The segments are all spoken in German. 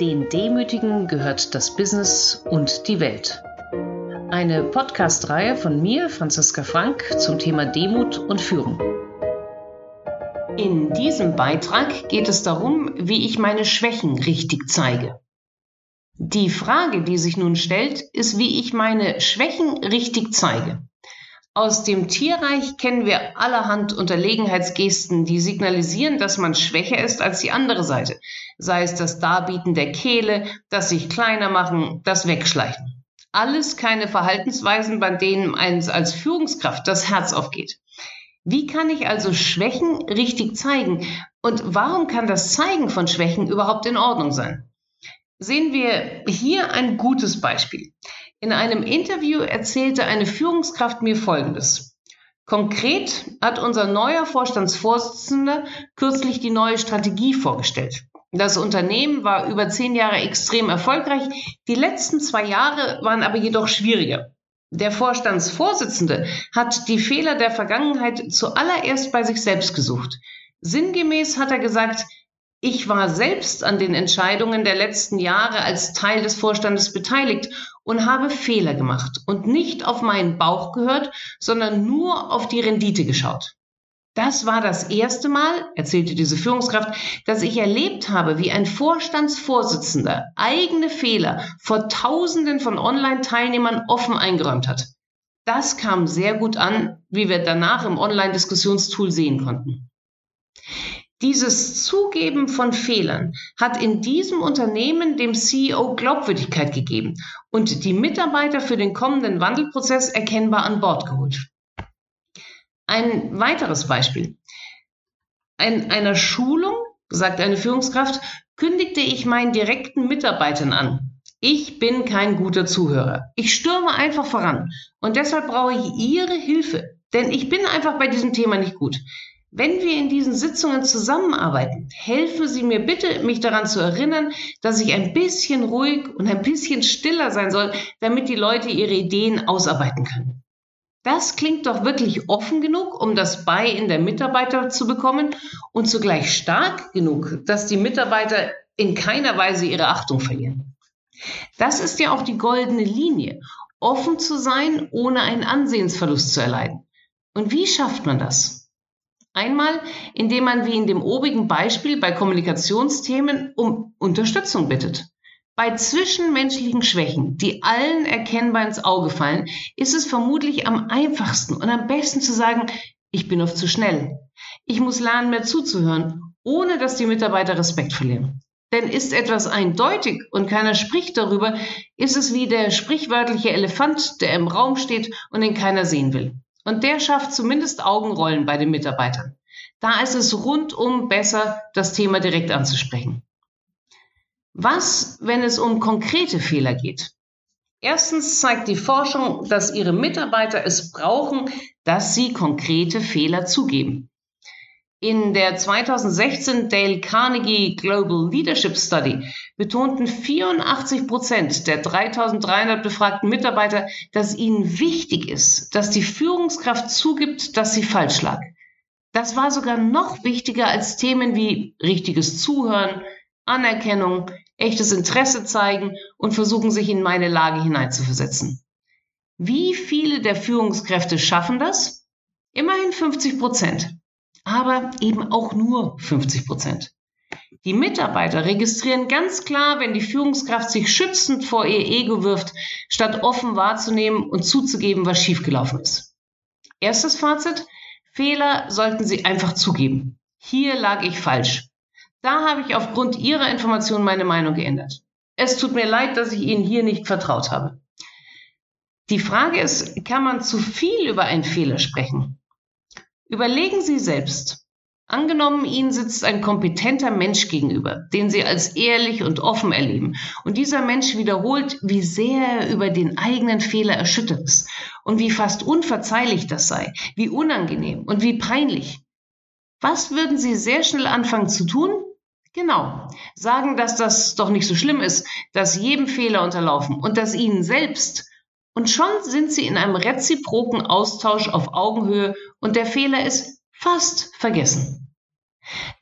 Den Demütigen gehört das Business und die Welt. Eine Podcast-Reihe von mir, Franziska Frank, zum Thema Demut und Führung. In diesem Beitrag geht es darum, wie ich meine Schwächen richtig zeige. Die Frage, die sich nun stellt, ist, wie ich meine Schwächen richtig zeige. Aus dem Tierreich kennen wir allerhand Unterlegenheitsgesten, die signalisieren, dass man schwächer ist als die andere Seite. Sei es das Darbieten der Kehle, das sich kleiner machen, das Wegschleichen. Alles keine Verhaltensweisen, bei denen eins als Führungskraft das Herz aufgeht. Wie kann ich also Schwächen richtig zeigen? Und warum kann das Zeigen von Schwächen überhaupt in Ordnung sein? Sehen wir hier ein gutes Beispiel. In einem Interview erzählte eine Führungskraft mir Folgendes. Konkret hat unser neuer Vorstandsvorsitzender kürzlich die neue Strategie vorgestellt. Das Unternehmen war über zehn Jahre extrem erfolgreich. Die letzten zwei Jahre waren aber jedoch schwieriger. Der Vorstandsvorsitzende hat die Fehler der Vergangenheit zuallererst bei sich selbst gesucht. Sinngemäß hat er gesagt, ich war selbst an den Entscheidungen der letzten Jahre als Teil des Vorstandes beteiligt und habe Fehler gemacht und nicht auf meinen Bauch gehört, sondern nur auf die Rendite geschaut. Das war das erste Mal, erzählte diese Führungskraft, dass ich erlebt habe, wie ein Vorstandsvorsitzender eigene Fehler vor Tausenden von Online-Teilnehmern offen eingeräumt hat. Das kam sehr gut an, wie wir danach im Online-Diskussionstool sehen konnten. Dieses Zugeben von Fehlern hat in diesem Unternehmen dem CEO Glaubwürdigkeit gegeben und die Mitarbeiter für den kommenden Wandelprozess erkennbar an Bord geholt. Ein weiteres Beispiel. In einer Schulung, sagt eine Führungskraft, kündigte ich meinen direkten Mitarbeitern an. Ich bin kein guter Zuhörer. Ich stürme einfach voran und deshalb brauche ich Ihre Hilfe, denn ich bin einfach bei diesem Thema nicht gut. Wenn wir in diesen Sitzungen zusammenarbeiten, helfen Sie mir bitte, mich daran zu erinnern, dass ich ein bisschen ruhig und ein bisschen stiller sein soll, damit die Leute ihre Ideen ausarbeiten können. Das klingt doch wirklich offen genug, um das Bei in der Mitarbeiter zu bekommen und zugleich stark genug, dass die Mitarbeiter in keiner Weise ihre Achtung verlieren. Das ist ja auch die goldene Linie, offen zu sein, ohne einen Ansehensverlust zu erleiden. Und wie schafft man das? Einmal, indem man wie in dem obigen Beispiel bei Kommunikationsthemen um Unterstützung bittet. Bei zwischenmenschlichen Schwächen, die allen erkennbar ins Auge fallen, ist es vermutlich am einfachsten und am besten zu sagen, ich bin oft zu schnell. Ich muss lernen, mehr zuzuhören, ohne dass die Mitarbeiter Respekt verlieren. Denn ist etwas eindeutig und keiner spricht darüber, ist es wie der sprichwörtliche Elefant, der im Raum steht und den keiner sehen will. Und der schafft zumindest Augenrollen bei den Mitarbeitern. Da ist es rundum besser, das Thema direkt anzusprechen. Was, wenn es um konkrete Fehler geht? Erstens zeigt die Forschung, dass ihre Mitarbeiter es brauchen, dass sie konkrete Fehler zugeben. In der 2016 Dale Carnegie Global Leadership Study betonten 84 Prozent der 3300 befragten Mitarbeiter, dass ihnen wichtig ist, dass die Führungskraft zugibt, dass sie falsch lag. Das war sogar noch wichtiger als Themen wie richtiges Zuhören, Anerkennung, echtes Interesse zeigen und versuchen, sich in meine Lage hineinzuversetzen. Wie viele der Führungskräfte schaffen das? Immerhin 50 Prozent aber eben auch nur 50 Prozent. Die Mitarbeiter registrieren ganz klar, wenn die Führungskraft sich schützend vor ihr Ego wirft, statt offen wahrzunehmen und zuzugeben, was schiefgelaufen ist. Erstes Fazit. Fehler sollten Sie einfach zugeben. Hier lag ich falsch. Da habe ich aufgrund Ihrer Information meine Meinung geändert. Es tut mir leid, dass ich Ihnen hier nicht vertraut habe. Die Frage ist, kann man zu viel über einen Fehler sprechen? Überlegen Sie selbst. Angenommen, Ihnen sitzt ein kompetenter Mensch gegenüber, den Sie als ehrlich und offen erleben. Und dieser Mensch wiederholt, wie sehr er über den eigenen Fehler erschüttert ist und wie fast unverzeihlich das sei, wie unangenehm und wie peinlich. Was würden Sie sehr schnell anfangen zu tun? Genau. Sagen, dass das doch nicht so schlimm ist, dass jedem Fehler unterlaufen und dass Ihnen selbst und schon sind sie in einem reziproken Austausch auf Augenhöhe und der Fehler ist fast vergessen.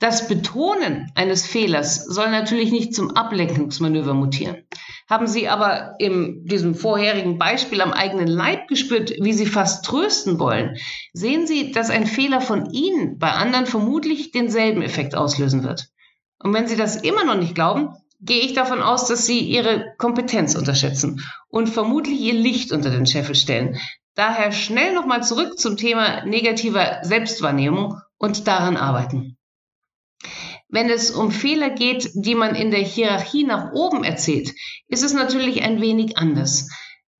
Das Betonen eines Fehlers soll natürlich nicht zum Ablenkungsmanöver mutieren. Haben Sie aber in diesem vorherigen Beispiel am eigenen Leib gespürt, wie Sie fast trösten wollen, sehen Sie, dass ein Fehler von Ihnen bei anderen vermutlich denselben Effekt auslösen wird. Und wenn Sie das immer noch nicht glauben, gehe ich davon aus, dass Sie Ihre Kompetenz unterschätzen und vermutlich Ihr Licht unter den Scheffel stellen. Daher schnell nochmal zurück zum Thema negativer Selbstwahrnehmung und daran arbeiten. Wenn es um Fehler geht, die man in der Hierarchie nach oben erzählt, ist es natürlich ein wenig anders.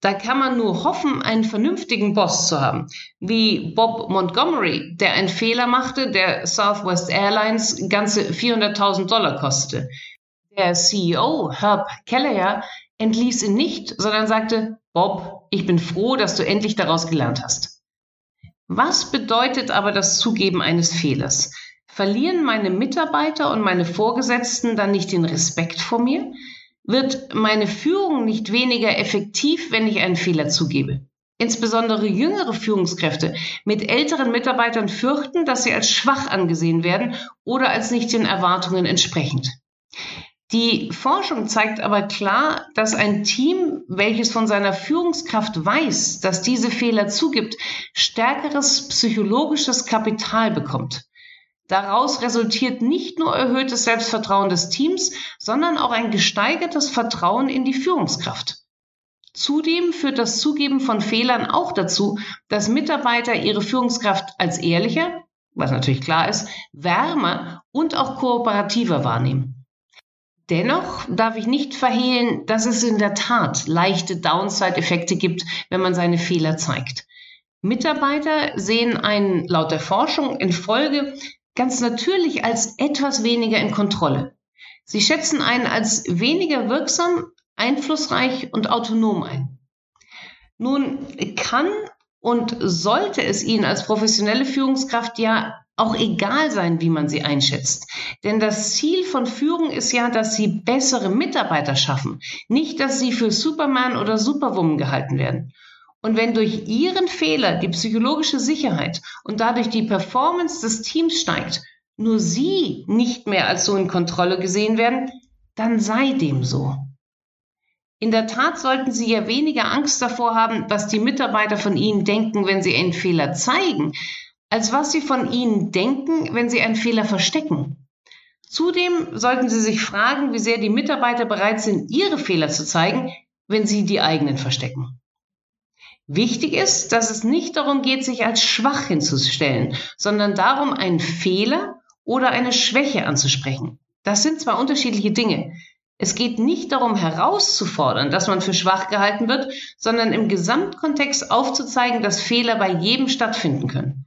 Da kann man nur hoffen, einen vernünftigen Boss zu haben, wie Bob Montgomery, der einen Fehler machte, der Southwest Airlines ganze 400.000 Dollar kostete. Der CEO, Herb Kelleher, entließ ihn nicht, sondern sagte, Bob, ich bin froh, dass du endlich daraus gelernt hast. Was bedeutet aber das Zugeben eines Fehlers? Verlieren meine Mitarbeiter und meine Vorgesetzten dann nicht den Respekt vor mir? Wird meine Führung nicht weniger effektiv, wenn ich einen Fehler zugebe? Insbesondere jüngere Führungskräfte mit älteren Mitarbeitern fürchten, dass sie als schwach angesehen werden oder als nicht den Erwartungen entsprechend. Die Forschung zeigt aber klar, dass ein Team, welches von seiner Führungskraft weiß, dass diese Fehler zugibt, stärkeres psychologisches Kapital bekommt. Daraus resultiert nicht nur erhöhtes Selbstvertrauen des Teams, sondern auch ein gesteigertes Vertrauen in die Führungskraft. Zudem führt das Zugeben von Fehlern auch dazu, dass Mitarbeiter ihre Führungskraft als ehrlicher, was natürlich klar ist, wärmer und auch kooperativer wahrnehmen. Dennoch darf ich nicht verhehlen, dass es in der Tat leichte Downside-Effekte gibt, wenn man seine Fehler zeigt. Mitarbeiter sehen einen laut der Forschung in Folge ganz natürlich als etwas weniger in Kontrolle. Sie schätzen einen als weniger wirksam, einflussreich und autonom ein. Nun kann und sollte es Ihnen als professionelle Führungskraft ja auch egal sein, wie man sie einschätzt. Denn das Ziel von Führung ist ja, dass Sie bessere Mitarbeiter schaffen, nicht, dass Sie für Superman oder Superwoman gehalten werden. Und wenn durch ihren Fehler die psychologische Sicherheit und dadurch die Performance des Teams steigt, nur sie nicht mehr als so in Kontrolle gesehen werden, dann sei dem so. In der Tat sollten Sie ja weniger Angst davor haben, was die Mitarbeiter von Ihnen denken, wenn Sie einen Fehler zeigen, als was Sie von Ihnen denken, wenn Sie einen Fehler verstecken. Zudem sollten Sie sich fragen, wie sehr die Mitarbeiter bereit sind, ihre Fehler zu zeigen, wenn Sie die eigenen verstecken. Wichtig ist, dass es nicht darum geht, sich als schwach hinzustellen, sondern darum, einen Fehler oder eine Schwäche anzusprechen. Das sind zwar unterschiedliche Dinge. Es geht nicht darum herauszufordern, dass man für schwach gehalten wird, sondern im Gesamtkontext aufzuzeigen, dass Fehler bei jedem stattfinden können.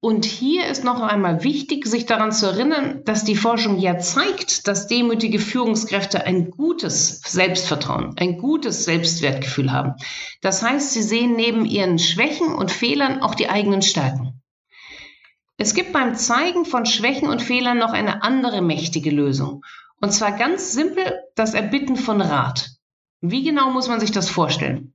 Und hier ist noch einmal wichtig, sich daran zu erinnern, dass die Forschung ja zeigt, dass demütige Führungskräfte ein gutes Selbstvertrauen, ein gutes Selbstwertgefühl haben. Das heißt, sie sehen neben ihren Schwächen und Fehlern auch die eigenen Stärken. Es gibt beim Zeigen von Schwächen und Fehlern noch eine andere mächtige Lösung. Und zwar ganz simpel das Erbitten von Rat. Wie genau muss man sich das vorstellen?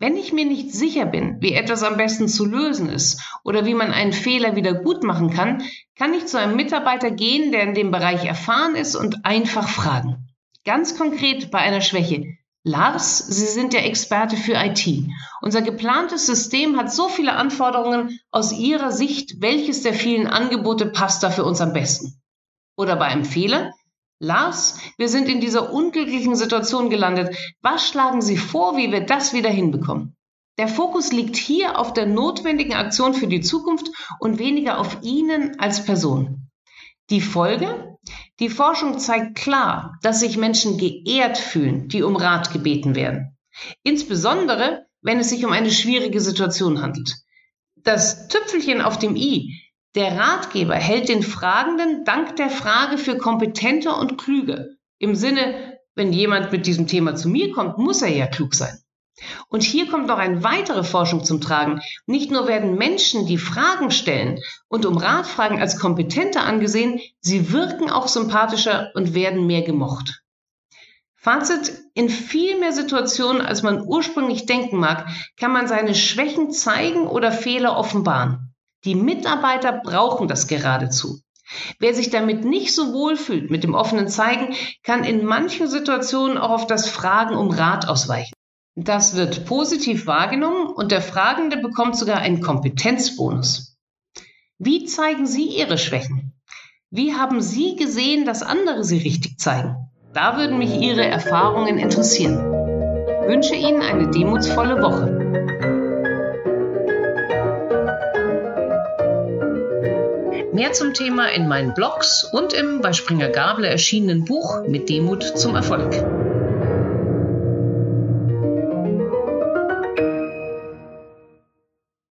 Wenn ich mir nicht sicher bin, wie etwas am besten zu lösen ist oder wie man einen Fehler wieder gut machen kann, kann ich zu einem Mitarbeiter gehen, der in dem Bereich erfahren ist und einfach fragen. Ganz konkret bei einer Schwäche. Lars, Sie sind der Experte für IT. Unser geplantes System hat so viele Anforderungen. Aus Ihrer Sicht, welches der vielen Angebote passt da für uns am besten? Oder bei einem Fehler? Lars, wir sind in dieser unglücklichen Situation gelandet. Was schlagen Sie vor, wie wir das wieder hinbekommen? Der Fokus liegt hier auf der notwendigen Aktion für die Zukunft und weniger auf Ihnen als Person. Die Folge? Die Forschung zeigt klar, dass sich Menschen geehrt fühlen, die um Rat gebeten werden. Insbesondere, wenn es sich um eine schwierige Situation handelt. Das Tüpfelchen auf dem i der Ratgeber hält den Fragenden dank der Frage für kompetenter und klüger. Im Sinne, wenn jemand mit diesem Thema zu mir kommt, muss er ja klug sein. Und hier kommt noch eine weitere Forschung zum Tragen. Nicht nur werden Menschen, die Fragen stellen und um Rat fragen, als kompetenter angesehen, sie wirken auch sympathischer und werden mehr gemocht. Fazit, in viel mehr Situationen, als man ursprünglich denken mag, kann man seine Schwächen zeigen oder Fehler offenbaren. Die Mitarbeiter brauchen das geradezu. Wer sich damit nicht so wohl fühlt mit dem offenen Zeigen, kann in manchen Situationen auch auf das Fragen um Rat ausweichen. Das wird positiv wahrgenommen und der Fragende bekommt sogar einen Kompetenzbonus. Wie zeigen Sie Ihre Schwächen? Wie haben Sie gesehen, dass andere sie richtig zeigen? Da würden mich Ihre Erfahrungen interessieren. Ich wünsche Ihnen eine demutsvolle Woche. Mehr zum Thema in meinen Blogs und im bei Springer Gabler erschienenen Buch Mit Demut zum Erfolg.